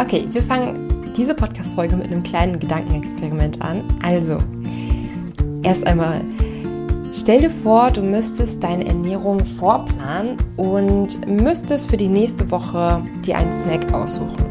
Okay, wir fangen diese Podcast-Folge mit einem kleinen Gedankenexperiment an. Also, erst einmal, stell dir vor, du müsstest deine Ernährung vorplanen und müsstest für die nächste Woche dir einen Snack aussuchen.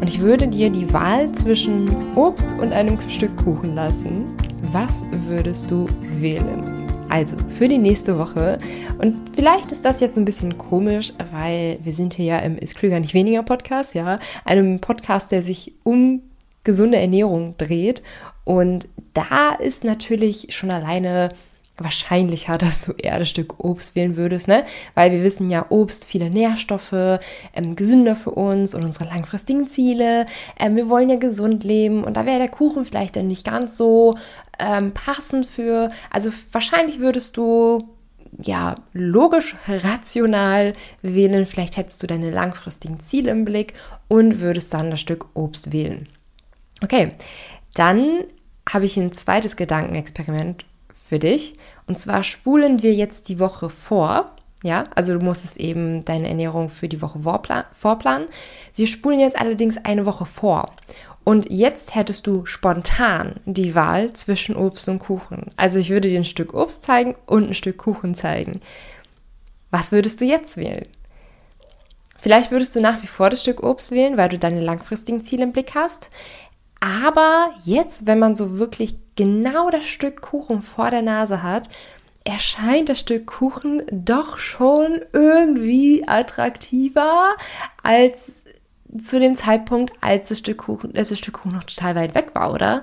Und ich würde dir die Wahl zwischen Obst und einem Stück Kuchen lassen. Was würdest du wählen? Also für die nächste Woche. Und vielleicht ist das jetzt ein bisschen komisch, weil wir sind hier ja im Ist Klüger nicht weniger Podcast, ja. Einem Podcast, der sich um gesunde Ernährung dreht. Und da ist natürlich schon alleine wahrscheinlicher, dass du eher das Stück Obst wählen würdest, ne? Weil wir wissen ja, Obst, viele Nährstoffe, ähm, gesünder für uns und unsere langfristigen Ziele. Ähm, wir wollen ja gesund leben und da wäre der Kuchen vielleicht dann nicht ganz so ähm, passend für. Also wahrscheinlich würdest du ja, logisch, rational wählen. Vielleicht hättest du deine langfristigen Ziele im Blick und würdest dann das Stück Obst wählen. Okay, dann habe ich ein zweites Gedankenexperiment für dich. Und zwar spulen wir jetzt die Woche vor. Ja, also du musstest eben deine Ernährung für die Woche vorplanen. Wir spulen jetzt allerdings eine Woche vor. Und jetzt hättest du spontan die Wahl zwischen Obst und Kuchen. Also ich würde dir ein Stück Obst zeigen und ein Stück Kuchen zeigen. Was würdest du jetzt wählen? Vielleicht würdest du nach wie vor das Stück Obst wählen, weil du deine langfristigen Ziele im Blick hast. Aber jetzt, wenn man so wirklich genau das Stück Kuchen vor der Nase hat, erscheint das Stück Kuchen doch schon irgendwie attraktiver als zu dem Zeitpunkt, als das Stück Kuchen, das Stück Kuchen noch total weit weg war, oder?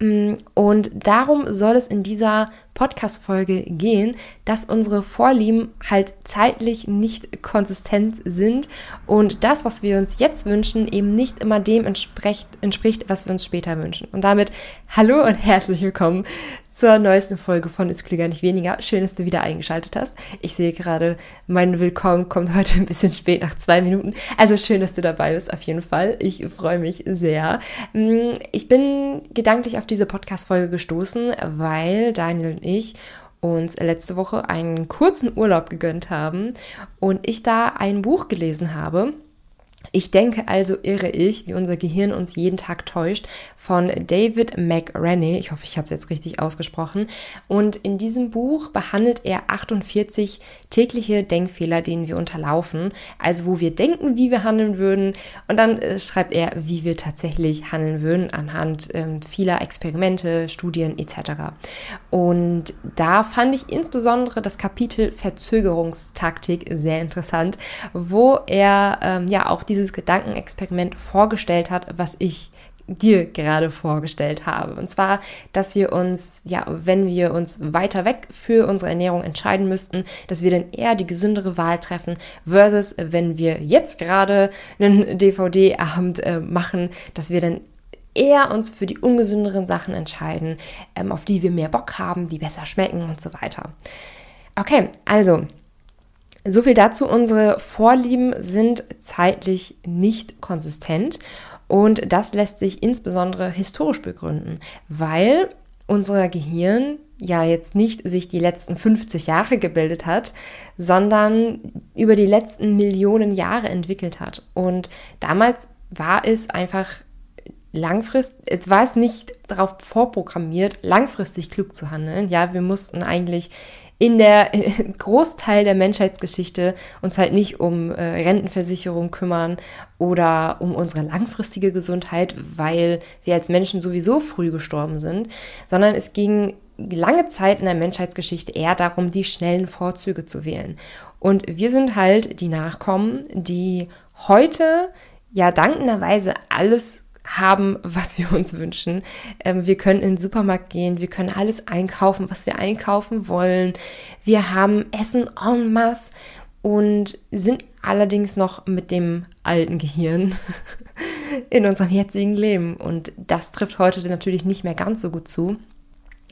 Mm, und darum soll es in dieser Podcast-Folge gehen, dass unsere Vorlieben halt zeitlich nicht konsistent sind und das, was wir uns jetzt wünschen, eben nicht immer dem entspricht, entspricht was wir uns später wünschen. Und damit hallo und herzlich willkommen zur neuesten Folge von Ist Klüger nicht weniger. Schön, dass du wieder eingeschaltet hast. Ich sehe gerade, mein Willkommen kommt heute ein bisschen spät, nach zwei Minuten. Also schön, dass du dabei bist, auf jeden Fall. Ich freue mich sehr. Mm, ich bin gedanklich auf diese Podcast-Folge gestoßen, weil Daniel und ich uns letzte Woche einen kurzen Urlaub gegönnt haben und ich da ein Buch gelesen habe ich denke also irre ich, wie unser Gehirn uns jeden Tag täuscht, von David McRaney. Ich hoffe, ich habe es jetzt richtig ausgesprochen. Und in diesem Buch behandelt er 48 tägliche Denkfehler, denen wir unterlaufen. Also wo wir denken, wie wir handeln würden. Und dann äh, schreibt er, wie wir tatsächlich handeln würden anhand äh, vieler Experimente, Studien etc. Und da fand ich insbesondere das Kapitel Verzögerungstaktik sehr interessant, wo er ähm, ja auch dieses Gedankenexperiment vorgestellt hat, was ich dir gerade vorgestellt habe. Und zwar, dass wir uns, ja, wenn wir uns weiter weg für unsere Ernährung entscheiden müssten, dass wir dann eher die gesündere Wahl treffen, versus wenn wir jetzt gerade einen DVD-Abend äh, machen, dass wir dann eher uns für die ungesünderen Sachen entscheiden, ähm, auf die wir mehr Bock haben, die besser schmecken und so weiter. Okay, also so viel dazu. Unsere Vorlieben sind zeitlich nicht konsistent und das lässt sich insbesondere historisch begründen, weil unser Gehirn ja jetzt nicht sich die letzten 50 Jahre gebildet hat, sondern über die letzten Millionen Jahre entwickelt hat. Und damals war es einfach langfristig, es war es nicht darauf vorprogrammiert, langfristig klug zu handeln. Ja, wir mussten eigentlich in der Großteil der Menschheitsgeschichte uns halt nicht um äh, Rentenversicherung kümmern oder um unsere langfristige Gesundheit, weil wir als Menschen sowieso früh gestorben sind, sondern es ging lange Zeit in der Menschheitsgeschichte eher darum, die schnellen Vorzüge zu wählen. Und wir sind halt die Nachkommen, die heute ja dankenderweise alles haben, was wir uns wünschen. Ähm, wir können in den Supermarkt gehen, wir können alles einkaufen, was wir einkaufen wollen. Wir haben Essen en masse und sind allerdings noch mit dem alten Gehirn in unserem jetzigen Leben. Und das trifft heute natürlich nicht mehr ganz so gut zu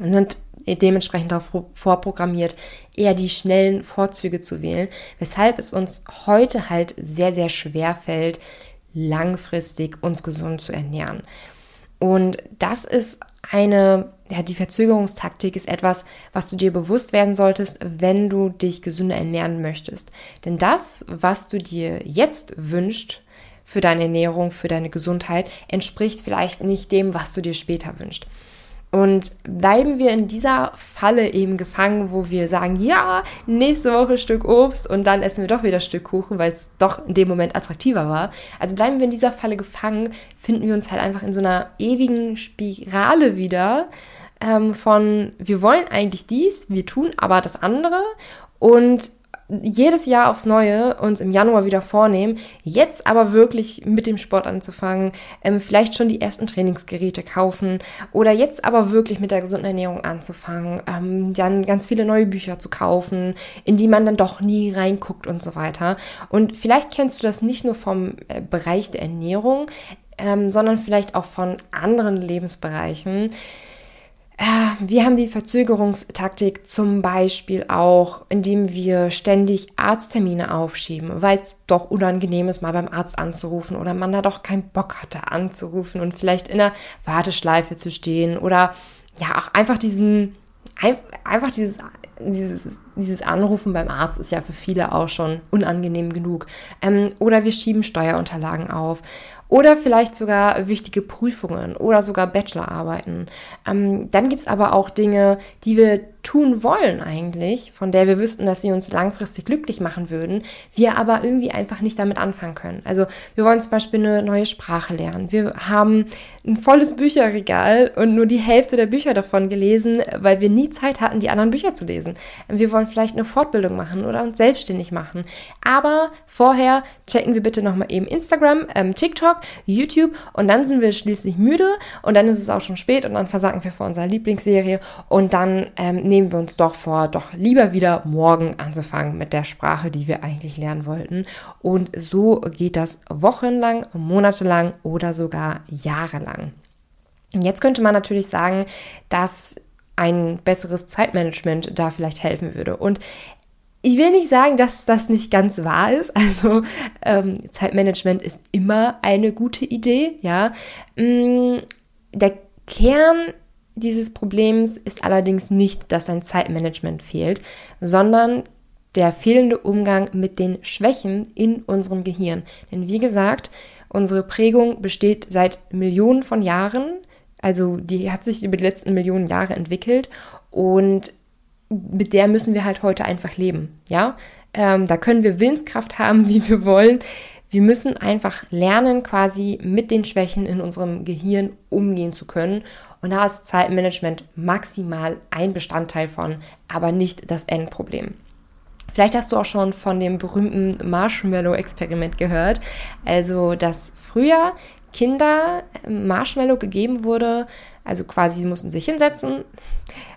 und sind dementsprechend darauf vorprogrammiert, eher die schnellen Vorzüge zu wählen, weshalb es uns heute halt sehr, sehr schwer fällt, langfristig uns gesund zu ernähren. Und das ist eine, ja, die Verzögerungstaktik ist etwas, was du dir bewusst werden solltest, wenn du dich gesünder ernähren möchtest. Denn das, was du dir jetzt wünschst, für deine Ernährung, für deine Gesundheit, entspricht vielleicht nicht dem, was du dir später wünschst. Und bleiben wir in dieser Falle eben gefangen, wo wir sagen, ja, nächste Woche Stück Obst und dann essen wir doch wieder Stück Kuchen, weil es doch in dem Moment attraktiver war. Also bleiben wir in dieser Falle gefangen, finden wir uns halt einfach in so einer ewigen Spirale wieder ähm, von, wir wollen eigentlich dies, wir tun aber das andere und jedes Jahr aufs Neue uns im Januar wieder vornehmen, jetzt aber wirklich mit dem Sport anzufangen, ähm, vielleicht schon die ersten Trainingsgeräte kaufen oder jetzt aber wirklich mit der gesunden Ernährung anzufangen, ähm, dann ganz viele neue Bücher zu kaufen, in die man dann doch nie reinguckt und so weiter. Und vielleicht kennst du das nicht nur vom äh, Bereich der Ernährung, ähm, sondern vielleicht auch von anderen Lebensbereichen. Äh, wir haben die Verzögerungstaktik zum Beispiel auch, indem wir ständig Arzttermine aufschieben, weil es doch unangenehm ist, mal beim Arzt anzurufen oder man da doch keinen Bock hatte anzurufen und vielleicht in der Warteschleife zu stehen oder ja auch einfach diesen, einfach dieses, dieses, dieses Anrufen beim Arzt ist ja für viele auch schon unangenehm genug. Ähm, oder wir schieben Steuerunterlagen auf oder vielleicht sogar wichtige Prüfungen oder sogar Bachelorarbeiten. Ähm, dann gibt es aber auch Dinge, die wir tun wollen eigentlich, von der wir wüssten, dass sie uns langfristig glücklich machen würden, wir aber irgendwie einfach nicht damit anfangen können. Also wir wollen zum Beispiel eine neue Sprache lernen. Wir haben ein volles Bücherregal und nur die Hälfte der Bücher davon gelesen, weil wir nie Zeit hatten, die anderen Bücher zu lesen. Wir wollen vielleicht eine Fortbildung machen oder uns selbstständig machen. Aber vorher checken wir bitte nochmal eben Instagram, ähm, TikTok, YouTube und dann sind wir schließlich müde und dann ist es auch schon spät und dann versagen wir vor unserer Lieblingsserie und dann ähm, nehmen wir uns doch vor, doch lieber wieder morgen anzufangen mit der Sprache, die wir eigentlich lernen wollten. Und so geht das wochenlang, monatelang oder sogar jahrelang. Jetzt könnte man natürlich sagen, dass ein besseres Zeitmanagement da vielleicht helfen würde. Und ich will nicht sagen, dass das nicht ganz wahr ist. Also ähm, Zeitmanagement ist immer eine gute Idee, ja. Mm, der Kern dieses Problems ist allerdings nicht, dass dein Zeitmanagement fehlt, sondern der fehlende Umgang mit den Schwächen in unserem Gehirn. Denn wie gesagt, unsere Prägung besteht seit Millionen von Jahren, also die hat sich über die letzten Millionen Jahre entwickelt und mit der müssen wir halt heute einfach leben, ja. Ähm, da können wir Willenskraft haben, wie wir wollen. Wir müssen einfach lernen, quasi mit den Schwächen in unserem Gehirn umgehen zu können. Und da ist Zeitmanagement maximal ein Bestandteil von, aber nicht das Endproblem. Vielleicht hast du auch schon von dem berühmten Marshmallow-Experiment gehört. Also, dass früher Kinder Marshmallow gegeben wurde, also quasi sie mussten sich hinsetzen,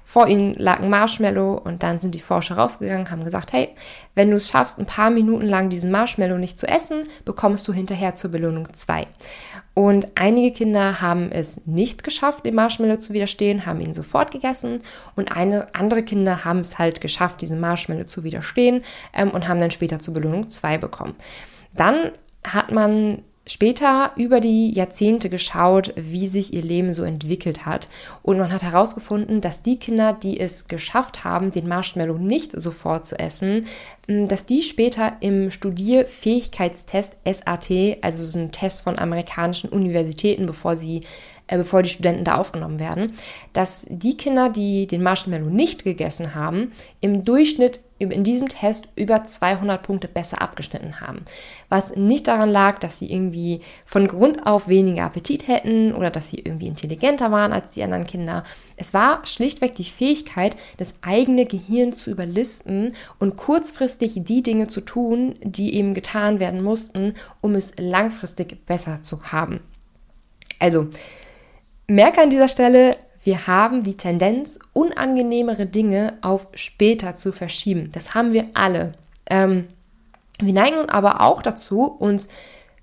vor ihnen lag ein Marshmallow und dann sind die Forscher rausgegangen, haben gesagt, hey, wenn du es schaffst, ein paar Minuten lang diesen Marshmallow nicht zu essen, bekommst du hinterher zur Belohnung zwei. Und einige Kinder haben es nicht geschafft, dem Marshmallow zu widerstehen, haben ihn sofort gegessen. Und eine, andere Kinder haben es halt geschafft, diesem Marshmallow zu widerstehen ähm, und haben dann später zur Belohnung zwei bekommen. Dann hat man später über die Jahrzehnte geschaut, wie sich ihr Leben so entwickelt hat. Und man hat herausgefunden, dass die Kinder, die es geschafft haben, den Marshmallow nicht sofort zu essen, dass die später im Studierfähigkeitstest SAT, also so ein Test von amerikanischen Universitäten, bevor sie äh, bevor die Studenten da aufgenommen werden, dass die Kinder, die den Marshmallow nicht gegessen haben, im Durchschnitt in diesem Test über 200 Punkte besser abgeschnitten haben. Was nicht daran lag, dass sie irgendwie von Grund auf weniger Appetit hätten oder dass sie irgendwie intelligenter waren als die anderen Kinder. Es war schlichtweg die Fähigkeit, das eigene Gehirn zu überlisten und kurzfristig die Dinge zu tun, die eben getan werden mussten, um es langfristig besser zu haben. Also, merke an dieser Stelle, wir haben die Tendenz, unangenehmere Dinge auf später zu verschieben. Das haben wir alle. Ähm, wir neigen aber auch dazu, uns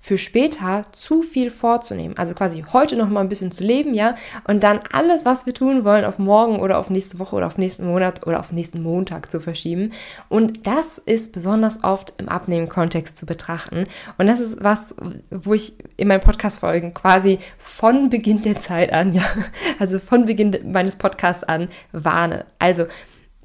für später zu viel vorzunehmen. Also quasi heute noch mal ein bisschen zu leben, ja, und dann alles, was wir tun wollen, auf morgen oder auf nächste Woche oder auf nächsten Monat oder auf nächsten Montag zu verschieben. Und das ist besonders oft im Abnehmen-Kontext zu betrachten. Und das ist was, wo ich in meinen Podcast-Folgen quasi von Beginn der Zeit an, ja, also von Beginn meines Podcasts an warne. Also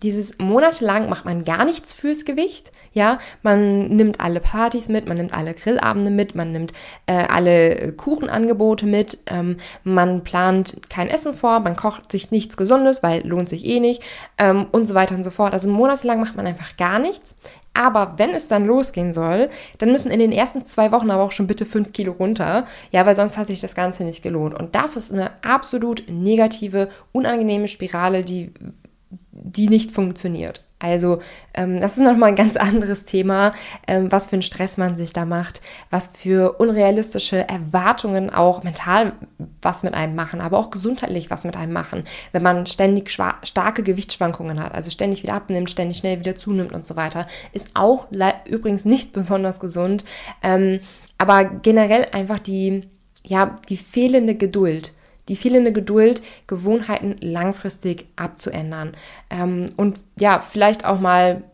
dieses monatelang macht man gar nichts fürs Gewicht. Ja, man nimmt alle Partys mit, man nimmt alle Grillabende mit, man nimmt äh, alle Kuchenangebote mit, ähm, man plant kein Essen vor, man kocht sich nichts Gesundes, weil lohnt sich eh nicht ähm, und so weiter und so fort. Also monatelang macht man einfach gar nichts. Aber wenn es dann losgehen soll, dann müssen in den ersten zwei Wochen aber auch schon bitte fünf Kilo runter. Ja, weil sonst hat sich das Ganze nicht gelohnt. Und das ist eine absolut negative, unangenehme Spirale, die die nicht funktioniert. Also ähm, das ist nochmal ein ganz anderes Thema, ähm, was für einen Stress man sich da macht, was für unrealistische Erwartungen auch mental was mit einem machen, aber auch gesundheitlich was mit einem machen, wenn man ständig starke Gewichtsschwankungen hat, also ständig wieder abnimmt, ständig schnell wieder zunimmt und so weiter, ist auch übrigens nicht besonders gesund, ähm, aber generell einfach die, ja, die fehlende Geduld die fehlende Geduld, Gewohnheiten langfristig abzuändern. Ähm, und ja, vielleicht auch mal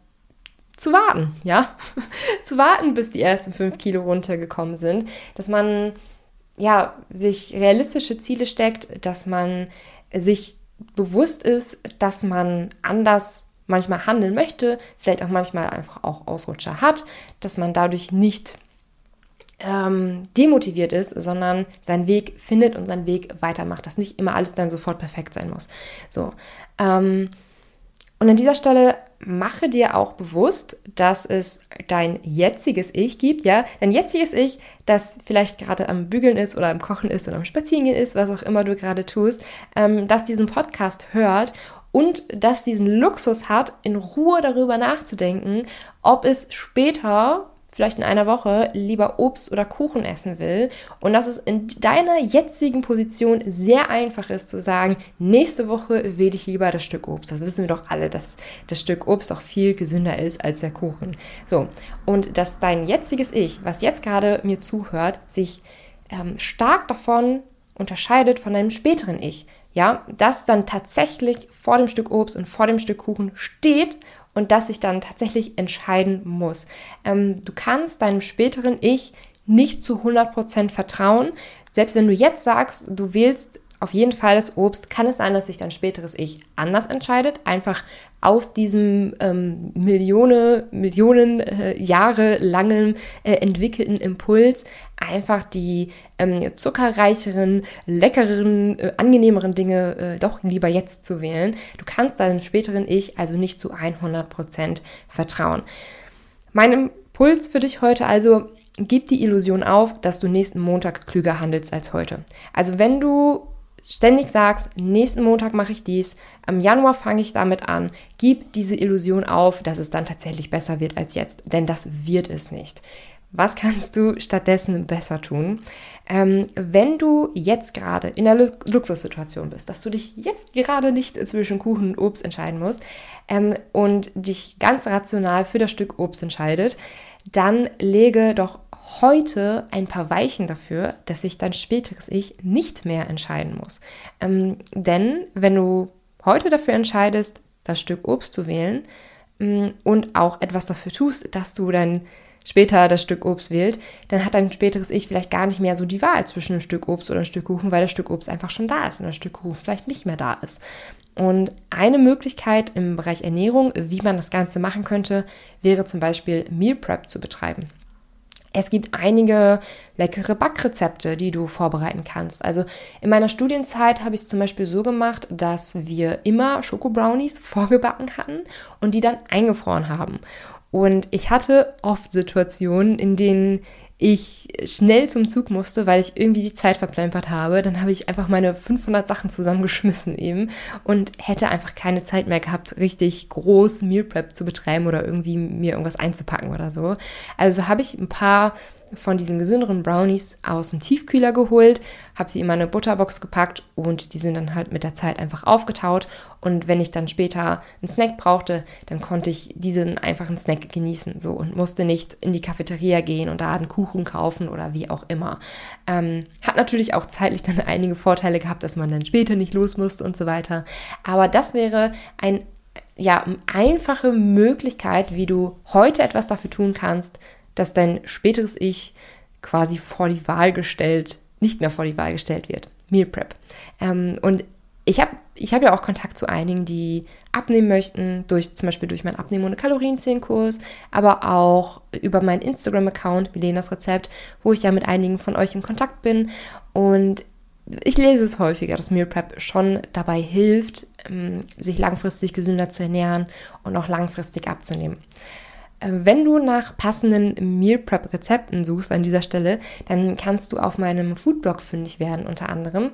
zu warten, ja, zu warten, bis die ersten fünf Kilo runtergekommen sind, dass man ja sich realistische Ziele steckt, dass man sich bewusst ist, dass man anders manchmal handeln möchte, vielleicht auch manchmal einfach auch Ausrutscher hat, dass man dadurch nicht ähm, demotiviert ist, sondern seinen Weg findet und seinen Weg weitermacht, dass nicht immer alles dann sofort perfekt sein muss. So. Ähm, und an dieser Stelle mache dir auch bewusst, dass es dein jetziges Ich gibt, ja, dein jetziges Ich, das vielleicht gerade am Bügeln ist oder am Kochen ist oder am Spazierengehen ist, was auch immer du gerade tust, ähm, das diesen Podcast hört und das diesen Luxus hat, in Ruhe darüber nachzudenken, ob es später vielleicht in einer Woche lieber Obst oder Kuchen essen will und dass es in deiner jetzigen Position sehr einfach ist zu sagen, nächste Woche wähle ich lieber das Stück Obst. Das wissen wir doch alle, dass das Stück Obst auch viel gesünder ist als der Kuchen. So, und dass dein jetziges Ich, was jetzt gerade mir zuhört, sich ähm, stark davon unterscheidet von deinem späteren Ich. Ja, das dann tatsächlich vor dem Stück Obst und vor dem Stück Kuchen steht und dass ich dann tatsächlich entscheiden muss. Ähm, du kannst deinem späteren Ich nicht zu 100% vertrauen. Selbst wenn du jetzt sagst, du wählst auf jeden Fall das Obst, kann es sein, dass sich dein späteres Ich anders entscheidet, einfach aus diesem ähm, Millionen, Millionen äh, Jahre langen äh, entwickelten Impuls einfach die ähm, zuckerreicheren, leckereren, äh, angenehmeren Dinge äh, doch lieber jetzt zu wählen. Du kannst deinem späteren Ich also nicht zu 100% vertrauen. Mein Impuls für dich heute also, gib die Illusion auf, dass du nächsten Montag klüger handelst als heute. Also wenn du ständig sagst, nächsten Montag mache ich dies, am Januar fange ich damit an, gib diese Illusion auf, dass es dann tatsächlich besser wird als jetzt, denn das wird es nicht. Was kannst du stattdessen besser tun? Ähm, wenn du jetzt gerade in einer Luxussituation bist, dass du dich jetzt gerade nicht zwischen Kuchen und Obst entscheiden musst ähm, und dich ganz rational für das Stück Obst entscheidet, dann lege doch heute ein paar Weichen dafür, dass sich dein späteres Ich nicht mehr entscheiden muss. Ähm, denn wenn du heute dafür entscheidest, das Stück Obst zu wählen ähm, und auch etwas dafür tust, dass du dann später das Stück Obst wählt, dann hat dein späteres Ich vielleicht gar nicht mehr so die Wahl zwischen einem Stück Obst oder einem Stück Kuchen, weil das Stück Obst einfach schon da ist und das Stück Kuchen vielleicht nicht mehr da ist. Und eine Möglichkeit im Bereich Ernährung, wie man das Ganze machen könnte, wäre zum Beispiel Meal Prep zu betreiben. Es gibt einige leckere Backrezepte, die du vorbereiten kannst. Also in meiner Studienzeit habe ich es zum Beispiel so gemacht, dass wir immer Schokobrownies vorgebacken hatten und die dann eingefroren haben. Und ich hatte oft Situationen, in denen ich schnell zum Zug musste, weil ich irgendwie die Zeit verplempert habe, dann habe ich einfach meine 500 Sachen zusammengeschmissen eben und hätte einfach keine Zeit mehr gehabt, richtig groß Meal Prep zu betreiben oder irgendwie mir irgendwas einzupacken oder so. Also habe ich ein paar von diesen gesünderen Brownies aus dem Tiefkühler geholt, habe sie in meine Butterbox gepackt und die sind dann halt mit der Zeit einfach aufgetaut. Und wenn ich dann später einen Snack brauchte, dann konnte ich diesen einfachen Snack genießen so und musste nicht in die Cafeteria gehen und da einen Kuchen kaufen oder wie auch immer. Ähm, hat natürlich auch zeitlich dann einige Vorteile gehabt, dass man dann später nicht los musste und so weiter. Aber das wäre ein ja, einfache Möglichkeit, wie du heute etwas dafür tun kannst, dass dein späteres Ich quasi vor die Wahl gestellt, nicht mehr vor die Wahl gestellt wird. Meal Prep. Ähm, und ich habe ich hab ja auch Kontakt zu einigen, die abnehmen möchten, durch, zum Beispiel durch meinen Abnehmen- ohne Kalorienzählenkurs, aber auch über meinen Instagram-Account, Milenas Rezept, wo ich ja mit einigen von euch in Kontakt bin. Und ich lese es häufiger, dass Meal Prep schon dabei hilft, ähm, sich langfristig gesünder zu ernähren und auch langfristig abzunehmen. Äh, wenn du nach passenden Meal Prep Rezepten suchst an dieser Stelle, dann kannst du auf meinem Foodblog fündig werden unter anderem.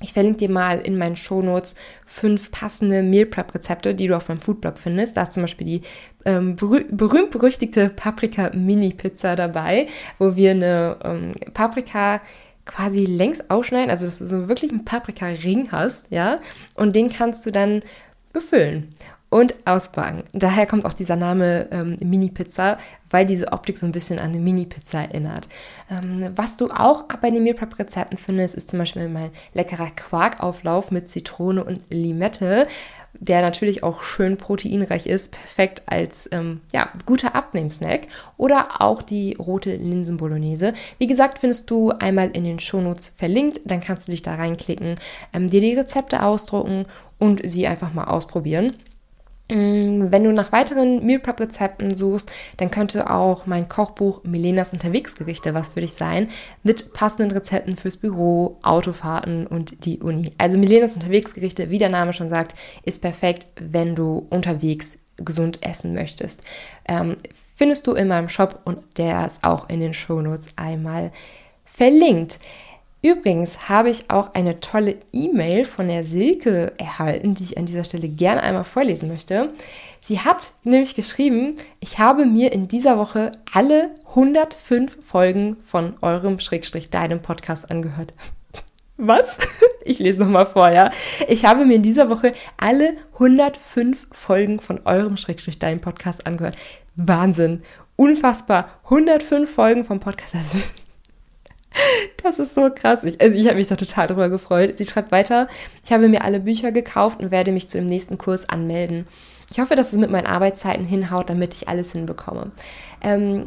Ich verlinke dir mal in meinen Shownotes fünf passende Meal Prep Rezepte, die du auf meinem Foodblog findest. Da ist zum Beispiel die ähm, berüh berühmt-berüchtigte Paprika Mini Pizza dabei, wo wir eine ähm, Paprika quasi längs ausschneiden, also dass du so wirklich einen Paprika-Ring hast, ja, und den kannst du dann befüllen und ausbacken. Daher kommt auch dieser Name ähm, Mini-Pizza, weil diese Optik so ein bisschen an eine Mini-Pizza erinnert. Ähm, was du auch bei den Meal Prep Rezepten findest, ist zum Beispiel mein leckerer Quarkauflauf mit Zitrone und Limette, der natürlich auch schön proteinreich ist, perfekt als ähm, ja, guter Abnehmsnack. Oder auch die rote Linsen-Bolognese. Wie gesagt, findest du einmal in den Shownotes verlinkt, dann kannst du dich da reinklicken, ähm, dir die Rezepte ausdrucken und sie einfach mal ausprobieren. Mm, wenn du nach weiteren Meal Prep Rezepten suchst, dann könnte auch mein Kochbuch Milenas Unterwegsgerichte was für dich sein, mit passenden Rezepten fürs Büro, Autofahrten und die Uni. Also Milenas Unterwegsgerichte, wie der Name schon sagt, ist perfekt, wenn du unterwegs gesund essen möchtest. Ähm, findest du in meinem Shop und der ist auch in den Shownotes einmal verlinkt. Übrigens habe ich auch eine tolle E-Mail von der Silke erhalten, die ich an dieser Stelle gerne einmal vorlesen möchte. Sie hat nämlich geschrieben, ich habe mir in dieser Woche alle 105 Folgen von eurem Schrägstrich deinem Podcast angehört. Was? Ich lese nochmal vor, ja. Ich habe mir in dieser Woche alle 105 Folgen von eurem Schrägstrich deinem Podcast angehört. Wahnsinn. Unfassbar. 105 Folgen vom Podcast. Das das ist so krass. Ich, also ich habe mich da total drüber gefreut. Sie schreibt weiter, ich habe mir alle Bücher gekauft und werde mich zu dem nächsten Kurs anmelden. Ich hoffe, dass es mit meinen Arbeitszeiten hinhaut, damit ich alles hinbekomme. Ähm,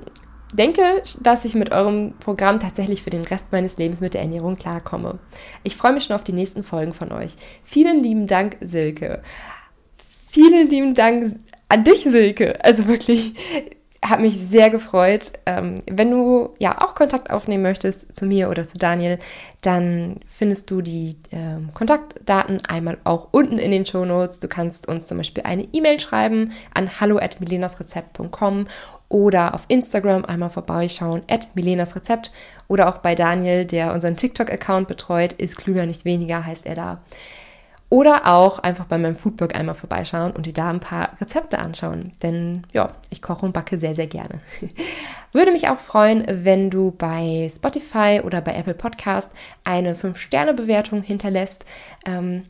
denke, dass ich mit eurem Programm tatsächlich für den Rest meines Lebens mit der Ernährung klarkomme. Ich freue mich schon auf die nächsten Folgen von euch. Vielen lieben Dank, Silke. Vielen lieben Dank an dich, Silke. Also wirklich, hat mich sehr gefreut. Ähm, wenn du ja auch Kontakt aufnehmen möchtest zu mir oder zu Daniel, dann findest du die ähm, Kontaktdaten einmal auch unten in den Show Notes. Du kannst uns zum Beispiel eine E-Mail schreiben an hallo@milenasrezept.com oder auf Instagram einmal vorbeischauen at milenasrezept oder auch bei Daniel, der unseren TikTok-Account betreut, ist klüger nicht weniger, heißt er da. Oder auch einfach bei meinem Foodblog einmal vorbeischauen und dir da ein paar Rezepte anschauen. Denn ja, ich koche und backe sehr, sehr gerne. Würde mich auch freuen, wenn du bei Spotify oder bei Apple Podcast eine 5-Sterne-Bewertung hinterlässt. Ähm,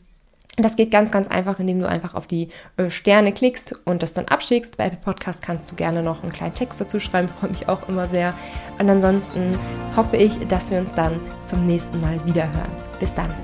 das geht ganz, ganz einfach, indem du einfach auf die äh, Sterne klickst und das dann abschickst. Bei Apple Podcast kannst du gerne noch einen kleinen Text dazu schreiben, freut mich auch immer sehr. Und ansonsten hoffe ich, dass wir uns dann zum nächsten Mal wieder hören. Bis dann.